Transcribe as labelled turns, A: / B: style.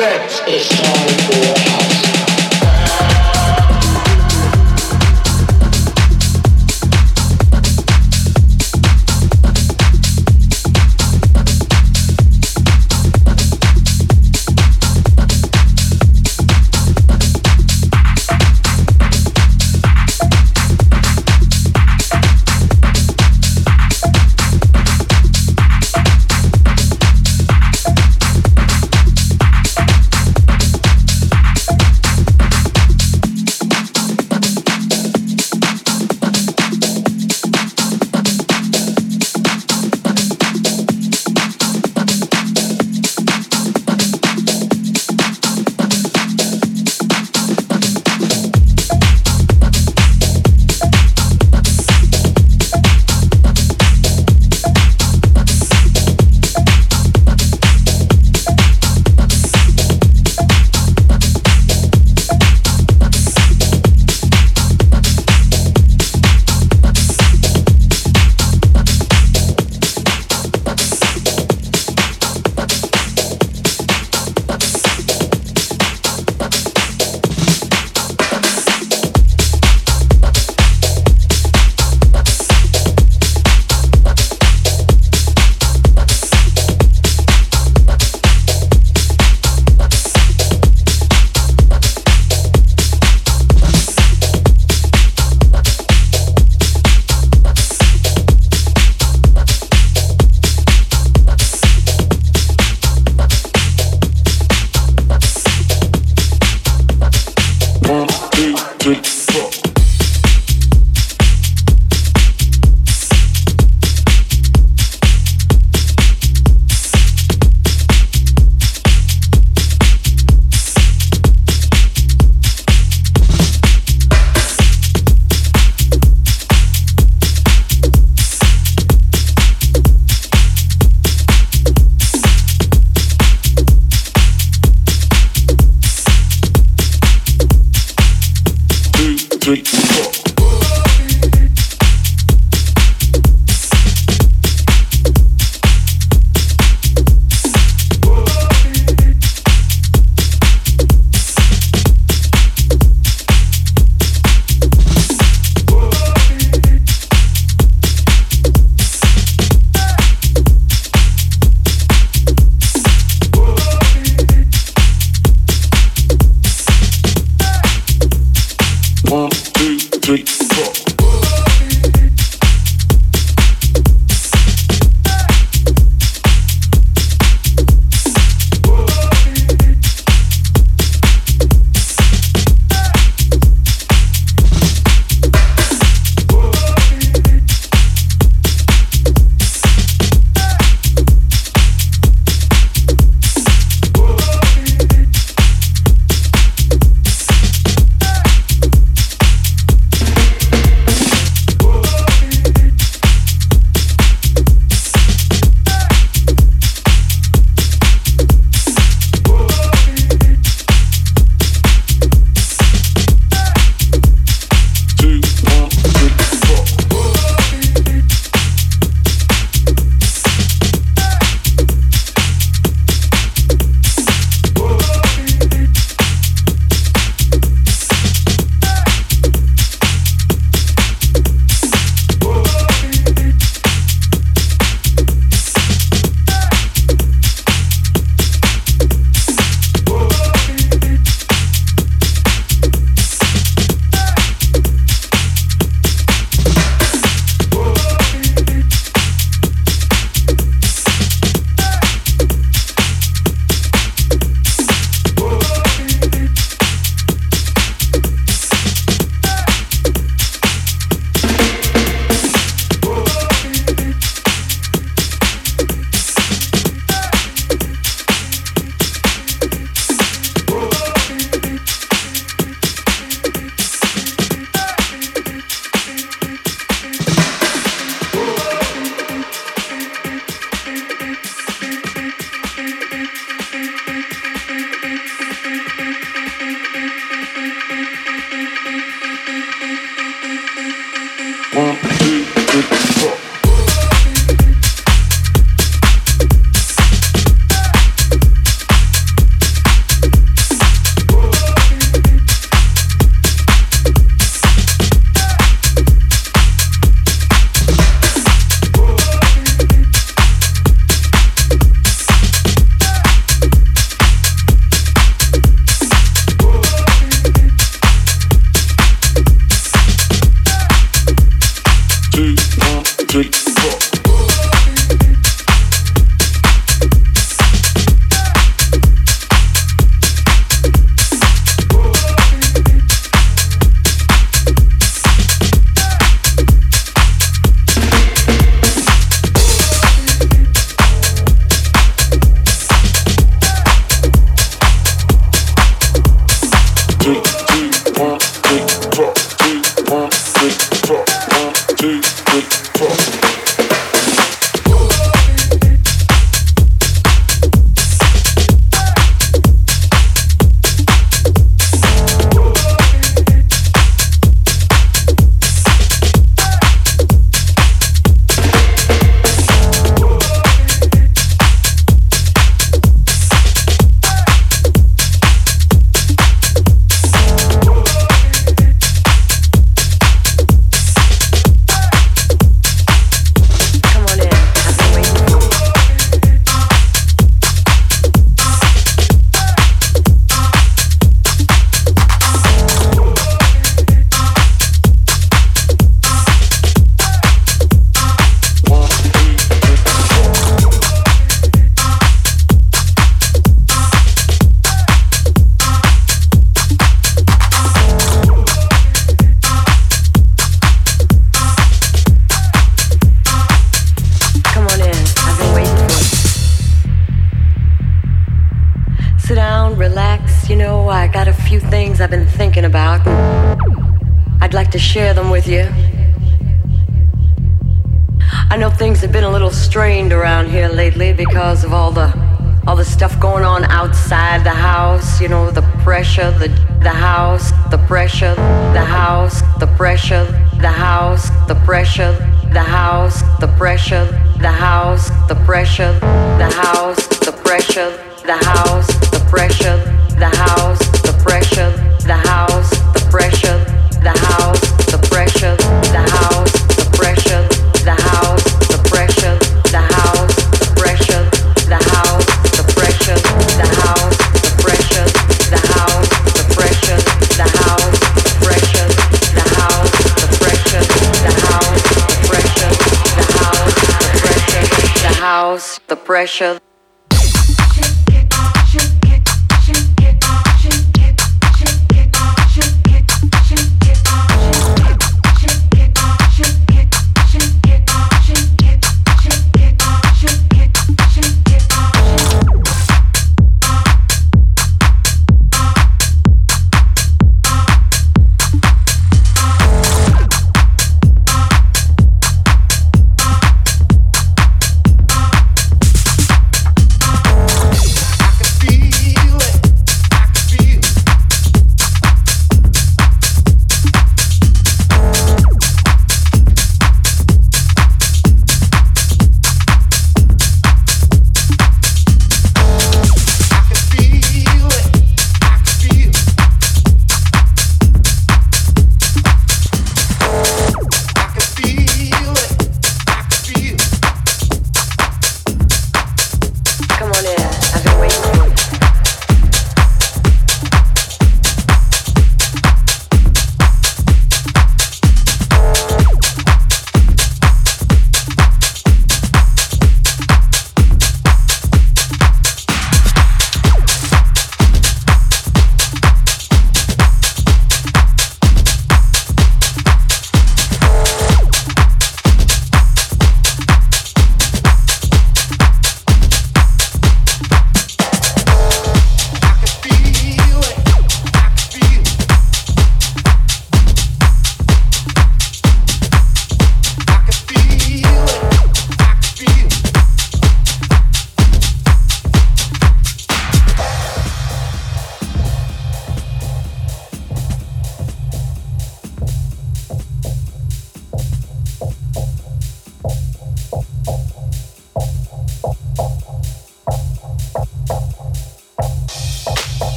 A: revenge is?
B: It's time for